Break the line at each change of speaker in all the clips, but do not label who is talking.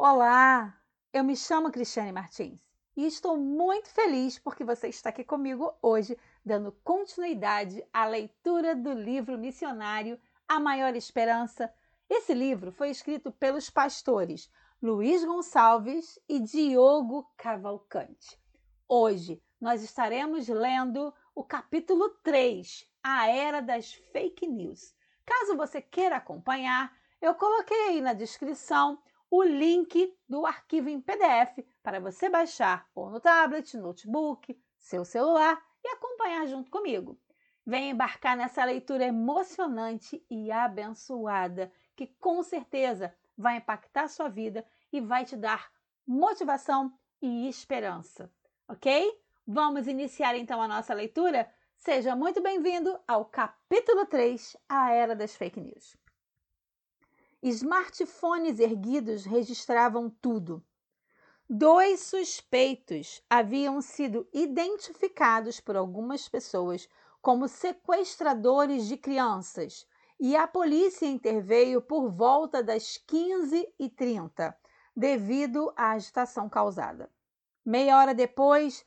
Olá, eu me chamo Cristiane Martins e estou muito feliz porque você está aqui comigo hoje, dando continuidade à leitura do livro missionário A Maior Esperança. Esse livro foi escrito pelos pastores Luiz Gonçalves e Diogo Cavalcante. Hoje nós estaremos lendo o capítulo 3, A Era das Fake News. Caso você queira acompanhar, eu coloquei aí na descrição o link do arquivo em PDF para você baixar ou no tablet, notebook, seu celular e acompanhar junto comigo. Venha embarcar nessa leitura emocionante e abençoada que com certeza vai impactar sua vida e vai te dar motivação e esperança, ok? Vamos iniciar então a nossa leitura? Seja muito bem-vindo ao capítulo 3, A Era das Fake News. Smartphones erguidos registravam tudo. Dois suspeitos haviam sido identificados por algumas pessoas como sequestradores de crianças e a polícia interveio por volta das 15h30, devido à agitação causada. Meia hora depois,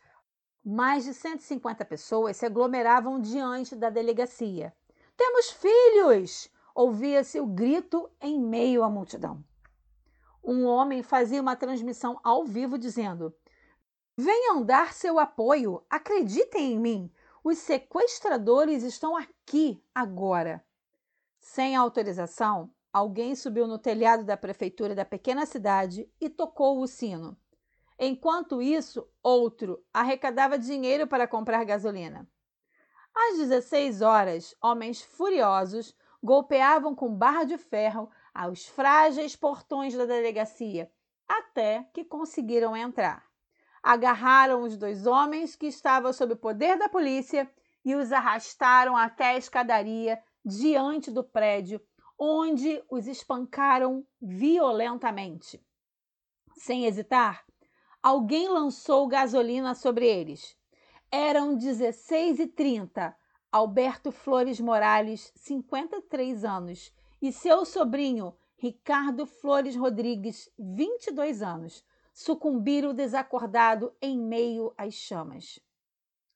mais de 150 pessoas se aglomeravam diante da delegacia. Temos filhos! Ouvia-se o grito em meio à multidão. Um homem fazia uma transmissão ao vivo dizendo: Venham dar seu apoio, acreditem em mim. Os sequestradores estão aqui agora. Sem autorização, alguém subiu no telhado da prefeitura da pequena cidade e tocou o sino. Enquanto isso, outro arrecadava dinheiro para comprar gasolina. Às 16 horas, homens furiosos golpeavam com barra de ferro aos frágeis portões da delegacia, até que conseguiram entrar. Agarraram os dois homens que estavam sob o poder da polícia e os arrastaram até a escadaria diante do prédio, onde os espancaram violentamente. Sem hesitar, alguém lançou gasolina sobre eles. Eram 16 e 30 Alberto Flores Morales, 53 anos, e seu sobrinho, Ricardo Flores Rodrigues, 22 anos, sucumbiram desacordado em meio às chamas.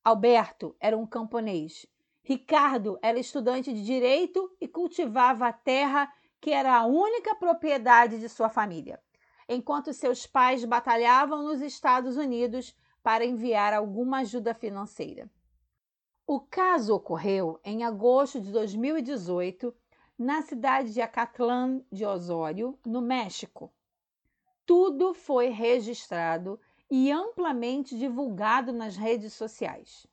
Alberto era um camponês. Ricardo era estudante de direito e cultivava a terra que era a única propriedade de sua família, enquanto seus pais batalhavam nos Estados Unidos para enviar alguma ajuda financeira. O caso ocorreu em agosto de 2018 na cidade de Acatlán de Osório, no México. Tudo foi registrado e amplamente divulgado nas redes sociais.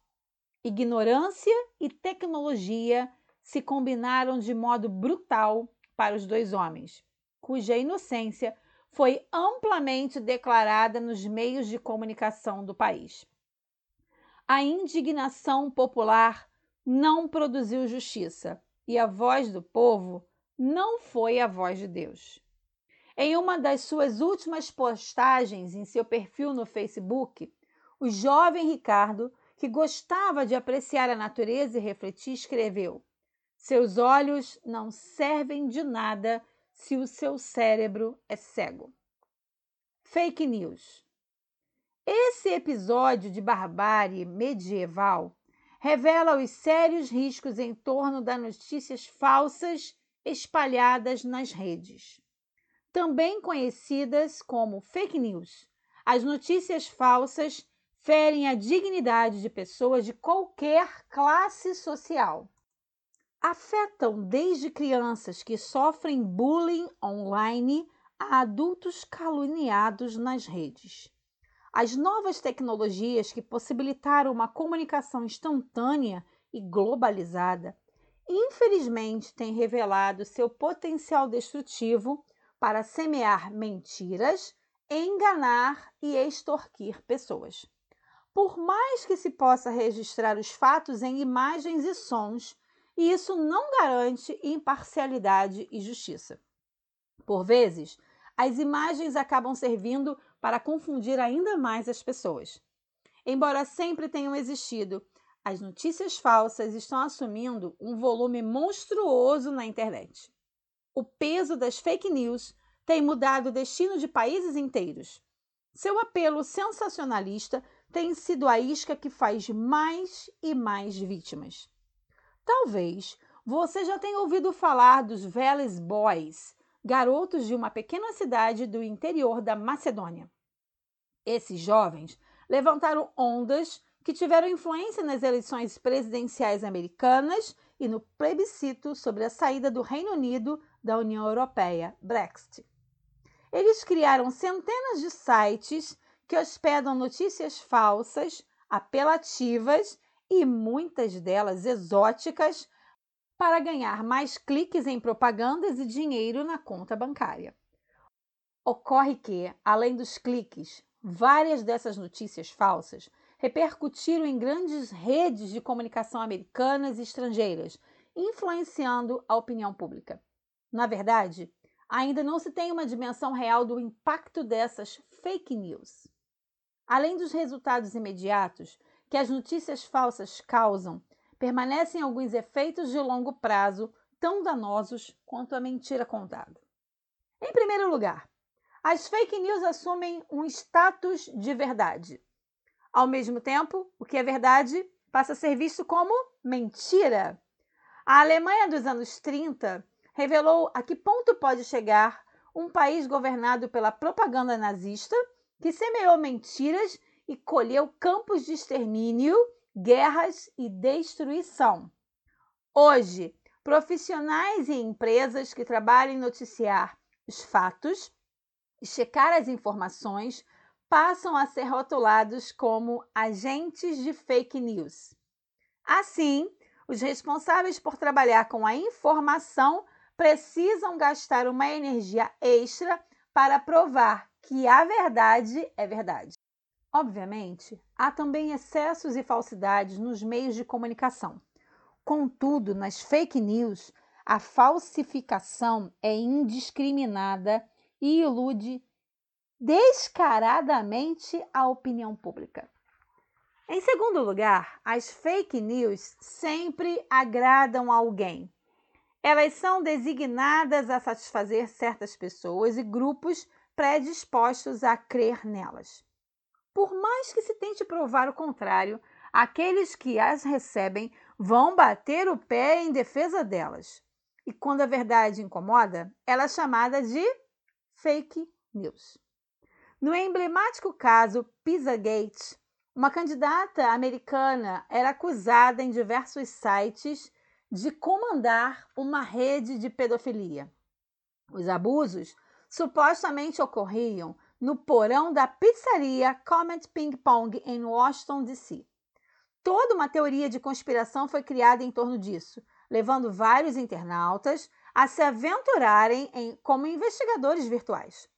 Ignorância e tecnologia se combinaram de modo brutal para os dois homens, cuja inocência foi amplamente declarada nos meios de comunicação do país a indignação popular não produziu justiça e a voz do povo não foi a voz de Deus. Em uma das suas últimas postagens em seu perfil no Facebook, o jovem Ricardo, que gostava de apreciar a natureza e refletir, escreveu: Seus olhos não servem de nada se o seu cérebro é cego. Fake news. Esse episódio de barbárie medieval revela os sérios riscos em torno das notícias falsas espalhadas nas redes. Também conhecidas como fake news, as notícias falsas ferem a dignidade de pessoas de qualquer classe social. Afetam desde crianças que sofrem bullying online a adultos caluniados nas redes. As novas tecnologias que possibilitaram uma comunicação instantânea e globalizada, infelizmente, têm revelado seu potencial destrutivo para semear mentiras, enganar e extorquir pessoas. Por mais que se possa registrar os fatos em imagens e sons, isso não garante imparcialidade e justiça. Por vezes, as imagens acabam servindo para confundir ainda mais as pessoas. Embora sempre tenham existido, as notícias falsas estão assumindo um volume monstruoso na internet. O peso das fake news tem mudado o destino de países inteiros. Seu apelo sensacionalista tem sido a isca que faz mais e mais vítimas. Talvez você já tenha ouvido falar dos Veles Boys, garotos de uma pequena cidade do interior da Macedônia. Esses jovens levantaram ondas que tiveram influência nas eleições presidenciais americanas e no plebiscito sobre a saída do Reino Unido da União Europeia, Brexit. Eles criaram centenas de sites que hospedam notícias falsas, apelativas e muitas delas exóticas para ganhar mais cliques em propagandas e dinheiro na conta bancária. Ocorre que, além dos cliques, várias dessas notícias falsas repercutiram em grandes redes de comunicação americanas e estrangeiras, influenciando a opinião pública. Na verdade, ainda não se tem uma dimensão real do impacto dessas fake news. Além dos resultados imediatos que as notícias falsas causam, permanecem alguns efeitos de longo prazo tão danosos quanto a mentira contada. Em primeiro lugar, as fake news assumem um status de verdade. Ao mesmo tempo, o que é verdade passa a ser visto como mentira. A Alemanha dos anos 30 revelou a que ponto pode chegar um país governado pela propaganda nazista que semeou mentiras e colheu campos de extermínio, guerras e destruição. Hoje, profissionais e empresas que trabalham em noticiar os fatos e checar as informações passam a ser rotulados como agentes de fake news. Assim, os responsáveis por trabalhar com a informação precisam gastar uma energia extra para provar que a verdade é verdade. Obviamente, há também excessos e falsidades nos meios de comunicação. Contudo, nas fake news, a falsificação é indiscriminada e ilude descaradamente a opinião pública. Em segundo lugar, as fake news sempre agradam alguém. Elas são designadas a satisfazer certas pessoas e grupos predispostos a crer nelas. Por mais que se tente provar o contrário, aqueles que as recebem vão bater o pé em defesa delas. E quando a verdade incomoda, ela é chamada de fake news. No emblemático caso Pizzagate, uma candidata americana era acusada em diversos sites de comandar uma rede de pedofilia. Os abusos supostamente ocorriam no porão da pizzaria Comet Ping Pong em Washington, D.C. Toda uma teoria de conspiração foi criada em torno disso, levando vários internautas a se aventurarem em, como investigadores virtuais.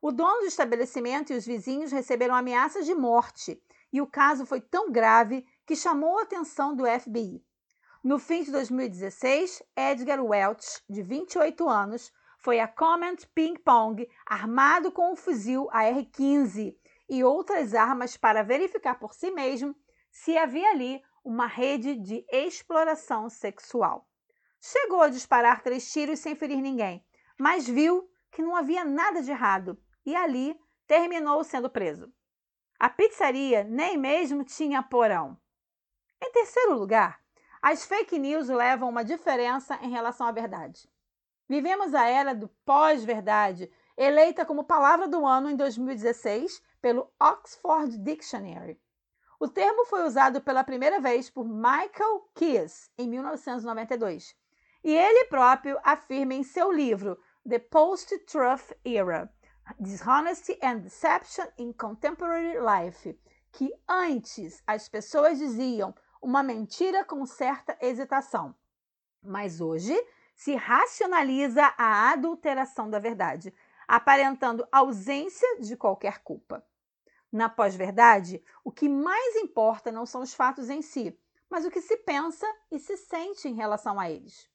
O dono do estabelecimento e os vizinhos receberam ameaças de morte e o caso foi tão grave que chamou a atenção do FBI. No fim de 2016, Edgar Welch, de 28 anos, foi a Comment Ping Pong armado com um fuzil AR-15 e outras armas para verificar por si mesmo se havia ali uma rede de exploração sexual. Chegou a disparar três tiros sem ferir ninguém, mas viu que não havia nada de errado e ali terminou sendo preso. A pizzaria nem mesmo tinha porão. Em terceiro lugar, as fake news levam uma diferença em relação à verdade. Vivemos a era do pós-verdade, eleita como palavra do ano em 2016 pelo Oxford Dictionary. O termo foi usado pela primeira vez por Michael Keyes em 1992, e ele próprio afirma em seu livro The Post-Truth Era Dishonesty and Deception in Contemporary Life, que antes as pessoas diziam uma mentira com certa hesitação, mas hoje se racionaliza a adulteração da verdade, aparentando ausência de qualquer culpa. Na pós-verdade, o que mais importa não são os fatos em si, mas o que se pensa e se sente em relação a eles.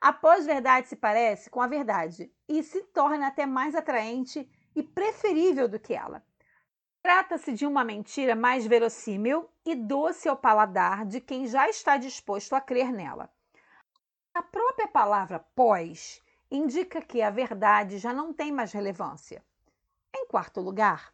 A pós-verdade se parece com a verdade e se torna até mais atraente e preferível do que ela. Trata-se de uma mentira mais verossímil e doce ao paladar de quem já está disposto a crer nela. A própria palavra pós indica que a verdade já não tem mais relevância. Em quarto lugar,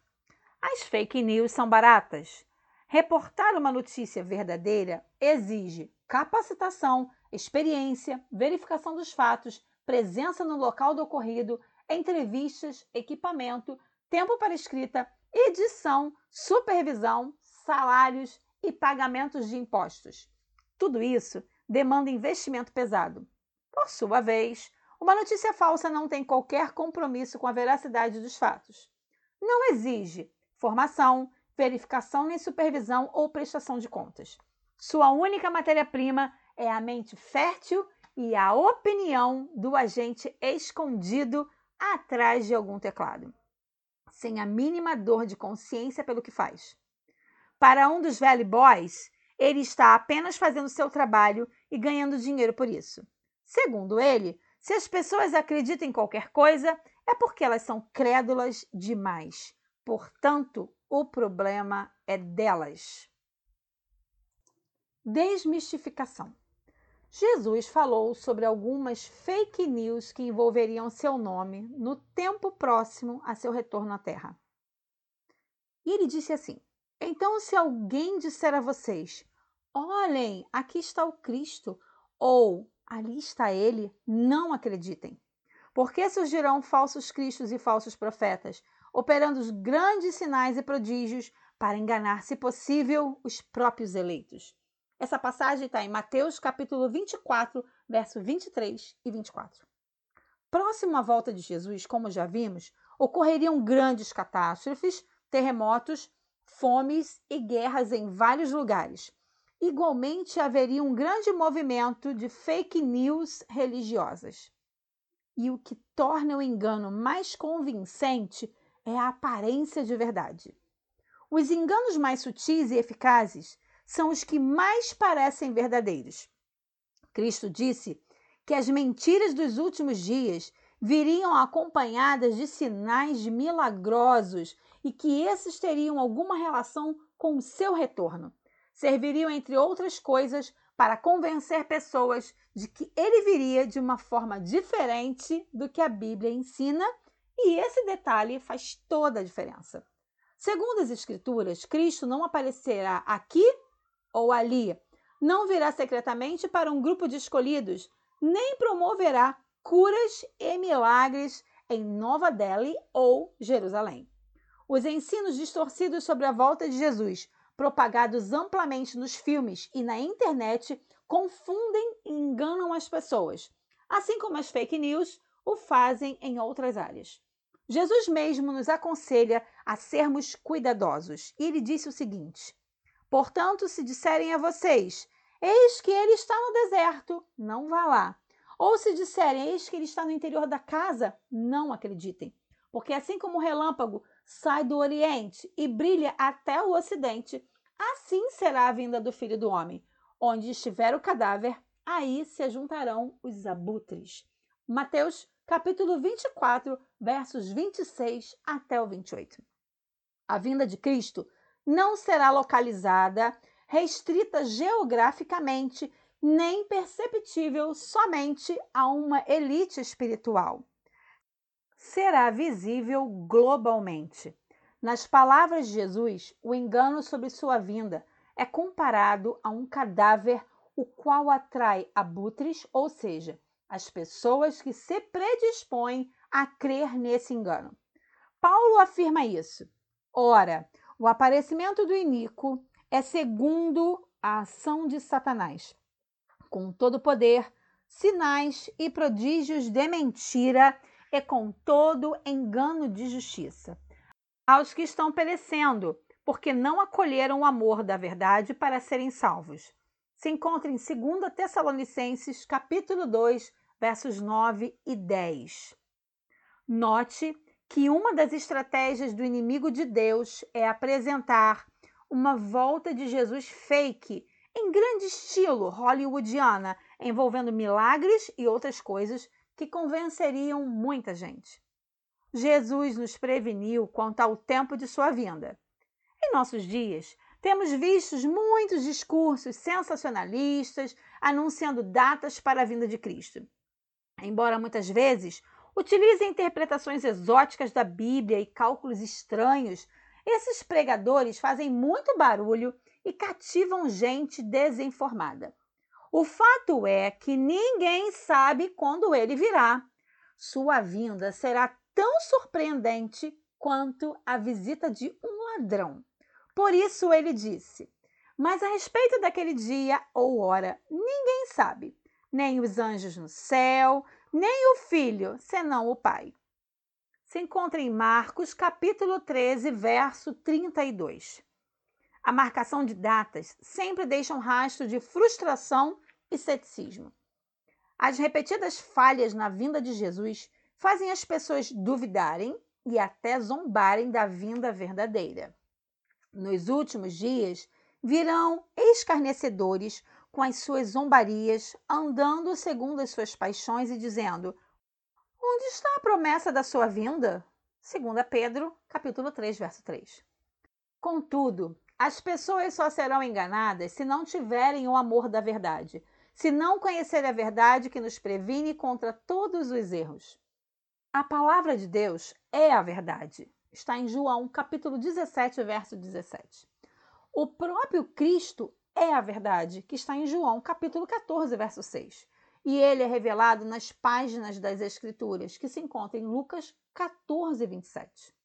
as fake news são baratas. Reportar uma notícia verdadeira exige capacitação, experiência, verificação dos fatos, presença no local do ocorrido, entrevistas, equipamento, tempo para escrita, edição, supervisão, salários e pagamentos de impostos. Tudo isso demanda investimento pesado. Por sua vez, uma notícia falsa não tem qualquer compromisso com a veracidade dos fatos. Não exige formação, verificação nem supervisão ou prestação de contas. Sua única matéria-prima é a mente fértil e a opinião do agente escondido atrás de algum teclado, sem a mínima dor de consciência pelo que faz. Para um dos velho boys, ele está apenas fazendo seu trabalho e ganhando dinheiro por isso. Segundo ele, se as pessoas acreditam em qualquer coisa, é porque elas são crédulas demais. Portanto, o problema é delas. Desmistificação. Jesus falou sobre algumas fake news que envolveriam seu nome no tempo próximo a seu retorno à Terra. E ele disse assim: Então, se alguém disser a vocês, olhem, aqui está o Cristo, ou ali está ele, não acreditem. Porque surgirão falsos cristos e falsos profetas, operando os grandes sinais e prodígios para enganar, se possível, os próprios eleitos. Essa passagem está em Mateus capítulo 24, verso 23 e 24. Próximo à volta de Jesus, como já vimos, ocorreriam grandes catástrofes, terremotos, fomes e guerras em vários lugares. Igualmente, haveria um grande movimento de fake news religiosas. E o que torna o engano mais convincente é a aparência de verdade. Os enganos mais sutis e eficazes são os que mais parecem verdadeiros. Cristo disse que as mentiras dos últimos dias viriam acompanhadas de sinais milagrosos e que esses teriam alguma relação com o seu retorno. Serviriam, entre outras coisas, para convencer pessoas de que ele viria de uma forma diferente do que a Bíblia ensina, e esse detalhe faz toda a diferença. Segundo as Escrituras, Cristo não aparecerá aqui ou ali, não virá secretamente para um grupo de escolhidos, nem promoverá curas e milagres em Nova Delhi ou Jerusalém. Os ensinos distorcidos sobre a volta de Jesus, propagados amplamente nos filmes e na internet, confundem e enganam as pessoas, assim como as fake news o fazem em outras áreas. Jesus mesmo nos aconselha a sermos cuidadosos. E ele disse o seguinte: Portanto, se disserem a vocês: Eis que ele está no deserto, não vá lá. Ou se disserem: Eis que ele está no interior da casa, não acreditem. Porque assim como o relâmpago sai do oriente e brilha até o ocidente, assim será a vinda do filho do homem. Onde estiver o cadáver, aí se juntarão os abutres. Mateus capítulo 24, versos 26 até o 28. A vinda de Cristo não será localizada, restrita geograficamente, nem perceptível somente a uma elite espiritual. Será visível globalmente. Nas palavras de Jesus, o engano sobre sua vinda é comparado a um cadáver o qual atrai abutres, ou seja, as pessoas que se predispõem a crer nesse engano. Paulo afirma isso. Ora, o aparecimento do iníquo é segundo a ação de Satanás, com todo poder, sinais e prodígios de mentira e com todo engano de justiça. Aos que estão perecendo, porque não acolheram o amor da verdade para serem salvos. Se encontra em 2 Tessalonicenses, capítulo 2, versos 9 e 10. Note que uma das estratégias do inimigo de Deus é apresentar uma volta de Jesus fake, em grande estilo hollywoodiana, envolvendo milagres e outras coisas que convenceriam muita gente. Jesus nos preveniu quanto ao tempo de sua vinda. Em nossos dias, temos visto muitos discursos sensacionalistas anunciando datas para a vinda de Cristo. Embora muitas vezes utilizem interpretações exóticas da Bíblia e cálculos estranhos, esses pregadores fazem muito barulho e cativam gente desinformada. O fato é que ninguém sabe quando ele virá. Sua vinda será tão surpreendente quanto a visita de um ladrão. Por isso ele disse: Mas a respeito daquele dia ou hora, ninguém sabe, nem os anjos no céu, nem o filho, senão o pai. Se encontra em Marcos, capítulo 13, verso 32. A marcação de datas sempre deixa um rastro de frustração e ceticismo. As repetidas falhas na vinda de Jesus fazem as pessoas duvidarem e até zombarem da vinda verdadeira. Nos últimos dias virão escarnecedores com as suas zombarias, andando segundo as suas paixões e dizendo: Onde está a promessa da sua vinda? 2 Pedro, capítulo 3, verso 3. Contudo, as pessoas só serão enganadas se não tiverem o amor da verdade, se não conhecerem a verdade que nos previne contra todos os erros. A palavra de Deus é a verdade. Está em João, capítulo 17, verso 17. O próprio Cristo é a verdade, que está em João, capítulo 14, verso 6. E ele é revelado nas páginas das Escrituras, que se encontram em Lucas 14, 27.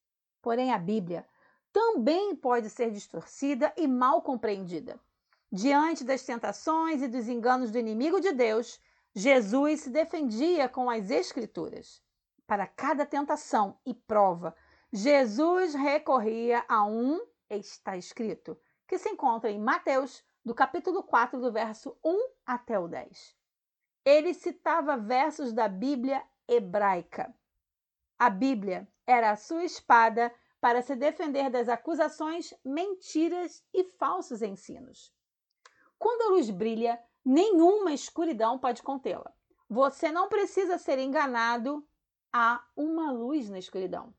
Porém, a Bíblia também pode ser distorcida e mal compreendida. Diante das tentações e dos enganos do inimigo de Deus, Jesus se defendia com as Escrituras. Para cada tentação e prova, Jesus recorria a um está escrito, que se encontra em Mateus, do capítulo 4, do verso 1 até o 10. Ele citava versos da Bíblia hebraica. A Bíblia era a sua espada para se defender das acusações, mentiras e falsos ensinos. Quando a luz brilha, nenhuma escuridão pode contê-la. Você não precisa ser enganado a uma luz na escuridão.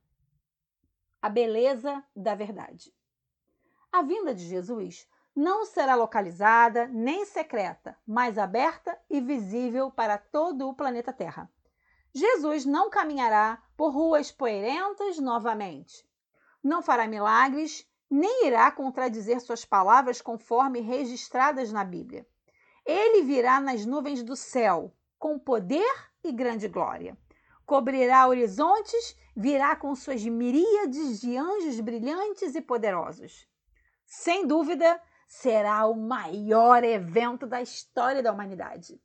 A beleza da verdade. A vinda de Jesus não será localizada nem secreta, mas aberta e visível para todo o planeta Terra. Jesus não caminhará por ruas poeirentas novamente. Não fará milagres nem irá contradizer suas palavras conforme registradas na Bíblia. Ele virá nas nuvens do céu, com poder e grande glória. Cobrirá horizontes, virá com suas miríades de anjos brilhantes e poderosos. Sem dúvida, será o maior evento da história da humanidade.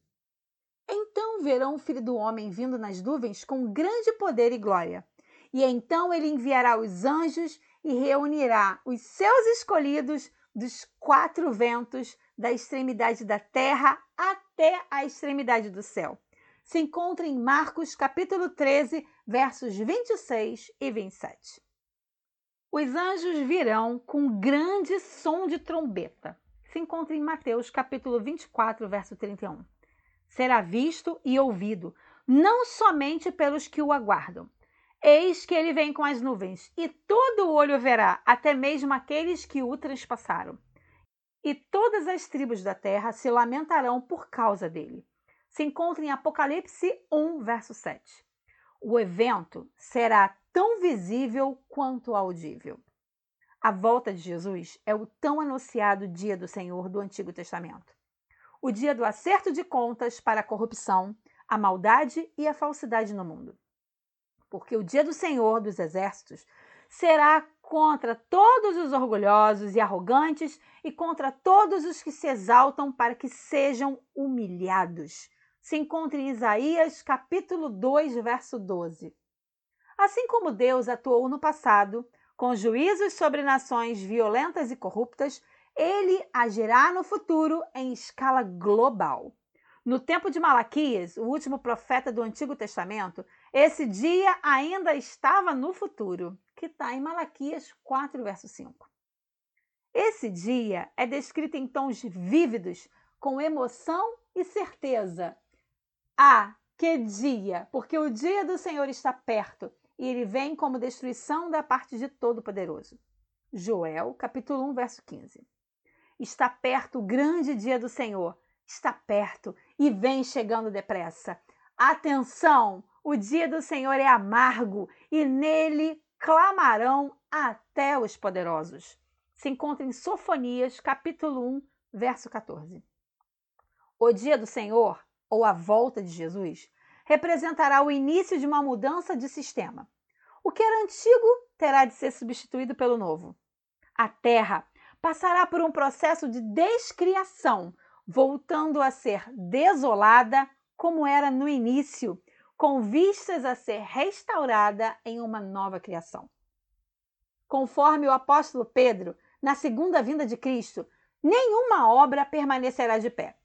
Então verão o Filho do Homem vindo nas nuvens com grande poder e glória. E então ele enviará os anjos e reunirá os seus escolhidos dos quatro ventos, da extremidade da terra até a extremidade do céu. Se encontra em Marcos capítulo 13, versos 26 e 27. Os anjos virão com grande som de trombeta. Se encontra em Mateus capítulo 24, verso 31. Será visto e ouvido, não somente pelos que o aguardam, Eis que ele vem com as nuvens, e todo olho verá, até mesmo aqueles que o transpassaram. E todas as tribos da terra se lamentarão por causa dele. Se encontra em Apocalipse 1, verso 7. O evento será tão visível quanto audível. A volta de Jesus é o tão anunciado dia do Senhor do Antigo Testamento. O dia do acerto de contas para a corrupção, a maldade e a falsidade no mundo porque o dia do Senhor dos Exércitos será contra todos os orgulhosos e arrogantes e contra todos os que se exaltam para que sejam humilhados. Se encontra em Isaías capítulo 2, verso 12. Assim como Deus atuou no passado, com juízos sobre nações violentas e corruptas, ele agirá no futuro em escala global. No tempo de Malaquias, o último profeta do Antigo Testamento, esse dia ainda estava no futuro, que está em Malaquias 4, verso 5. Esse dia é descrito em tons vívidos, com emoção e certeza. Ah, que dia! Porque o dia do Senhor está perto e ele vem como destruição da parte de Todo-Poderoso. Joel, capítulo 1, verso 15. Está perto o grande dia do Senhor está perto e vem chegando depressa. Atenção! O dia do Senhor é amargo e nele clamarão até os poderosos. Se encontra em Sofonias, capítulo 1, verso 14. O dia do Senhor, ou a volta de Jesus, representará o início de uma mudança de sistema. O que era antigo terá de ser substituído pelo novo. A terra passará por um processo de descriação, voltando a ser desolada como era no início, com vistas a ser restaurada em uma nova criação. Conforme o apóstolo Pedro, na segunda vinda de Cristo, nenhuma obra permanecerá de pé.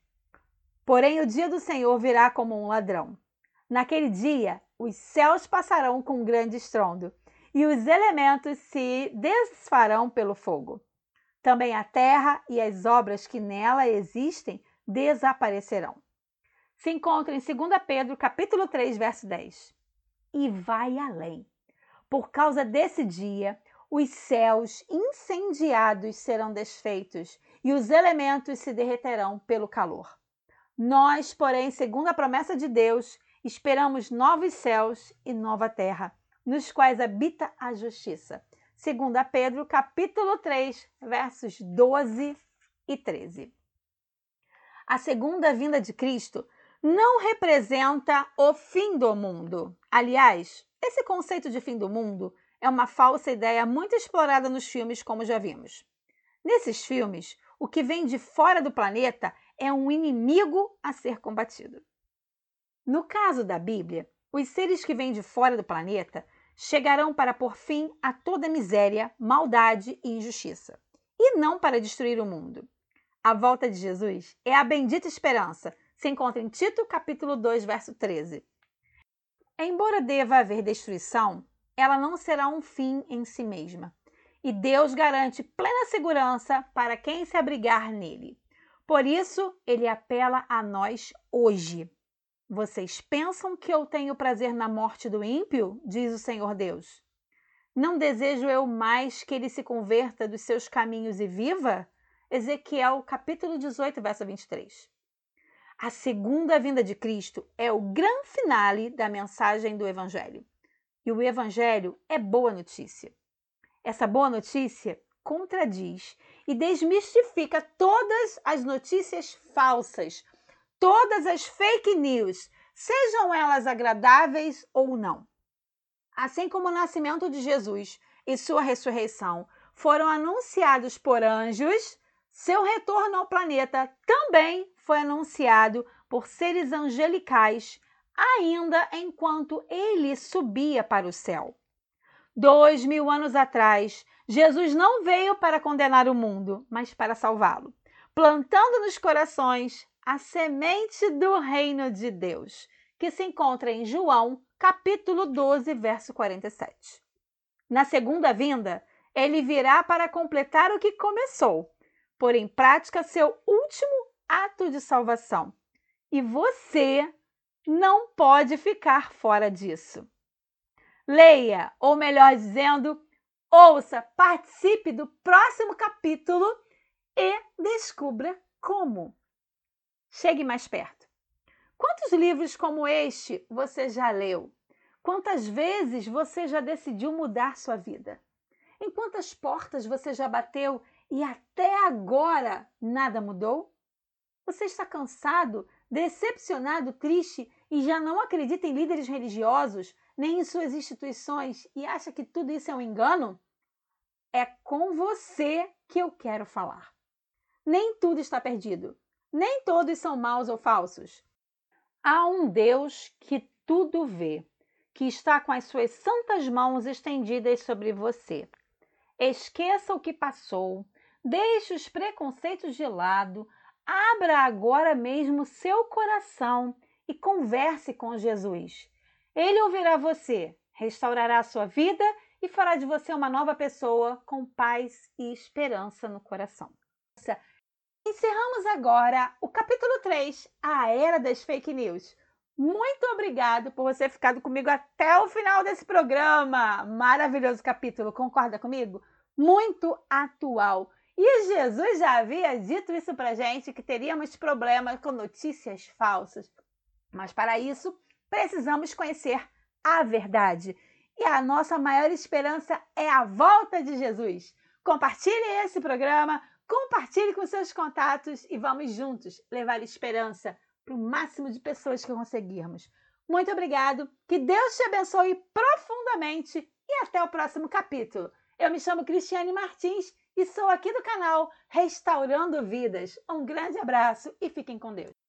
Porém, o dia do Senhor virá como um ladrão. Naquele dia, os céus passarão com um grande estrondo, e os elementos se desfarão pelo fogo. Também a terra e as obras que nela existem desaparecerão. Se encontra em 2 Pedro, capítulo 3, verso 10. E vai além. Por causa desse dia, os céus incendiados serão desfeitos e os elementos se derreterão pelo calor. Nós, porém, segundo a promessa de Deus, esperamos novos céus e nova terra, nos quais habita a justiça. Segundo Pedro, capítulo 3, versos 12 e 13. A segunda vinda de Cristo não representa o fim do mundo. Aliás, esse conceito de fim do mundo é uma falsa ideia muito explorada nos filmes, como já vimos. Nesses filmes, o que vem de fora do planeta é um inimigo a ser combatido. No caso da Bíblia, os seres que vêm de fora do planeta chegarão para pôr fim a toda miséria, maldade e injustiça, e não para destruir o mundo. A volta de Jesus é a bendita esperança se encontra em Tito, capítulo 2, verso 13. Embora deva haver destruição, ela não será um fim em si mesma. E Deus garante plena segurança para quem se abrigar nele. Por isso, ele apela a nós hoje. Vocês pensam que eu tenho prazer na morte do ímpio? Diz o Senhor Deus. Não desejo eu mais que ele se converta dos seus caminhos e viva? Ezequiel capítulo 18, verso 23. A segunda vinda de Cristo é o grande finale da mensagem do Evangelho. E o Evangelho é boa notícia. Essa boa notícia contradiz e desmistifica todas as notícias falsas, todas as fake news, sejam elas agradáveis ou não. Assim como o nascimento de Jesus e sua ressurreição foram anunciados por anjos, seu retorno ao planeta também foi anunciado por seres angelicais, ainda enquanto ele subia para o céu. Dois mil anos atrás, Jesus não veio para condenar o mundo, mas para salvá-lo, plantando nos corações a semente do reino de Deus, que se encontra em João, capítulo 12, verso 47. Na segunda vinda, ele virá para completar o que começou, pôr em prática seu último ato de salvação. E você não pode ficar fora disso. Leia, ou melhor dizendo, ouça, participe do próximo capítulo e descubra como. Chegue mais perto. Quantos livros como este você já leu? Quantas vezes você já decidiu mudar sua vida? Em quantas portas você já bateu e até agora nada mudou? Você está cansado, decepcionado, triste e já não acredita em líderes religiosos, nem em suas instituições e acha que tudo isso é um engano? É com você que eu quero falar. Nem tudo está perdido. Nem todos são maus ou falsos. Há um Deus que tudo vê, que está com as suas santas mãos estendidas sobre você. Esqueça o que passou, Deixe os preconceitos de lado, abra agora mesmo seu coração e converse com Jesus. Ele ouvirá você, restaurará a sua vida e fará de você uma nova pessoa com paz e esperança no coração. Encerramos agora o capítulo 3, a era das fake news. Muito obrigado por você ficado comigo até o final desse programa. Maravilhoso capítulo, concorda comigo? Muito atual e Jesus já havia dito isso para gente, que teríamos problemas com notícias falsas. Mas para isso, precisamos conhecer a verdade. E a nossa maior esperança é a volta de Jesus. Compartilhe esse programa, compartilhe com seus contatos e vamos juntos levar esperança para o máximo de pessoas que conseguirmos. Muito obrigado, que Deus te abençoe profundamente e até o próximo capítulo. Eu me chamo Cristiane Martins e sou aqui do canal Restaurando Vidas. Um grande abraço e fiquem com Deus.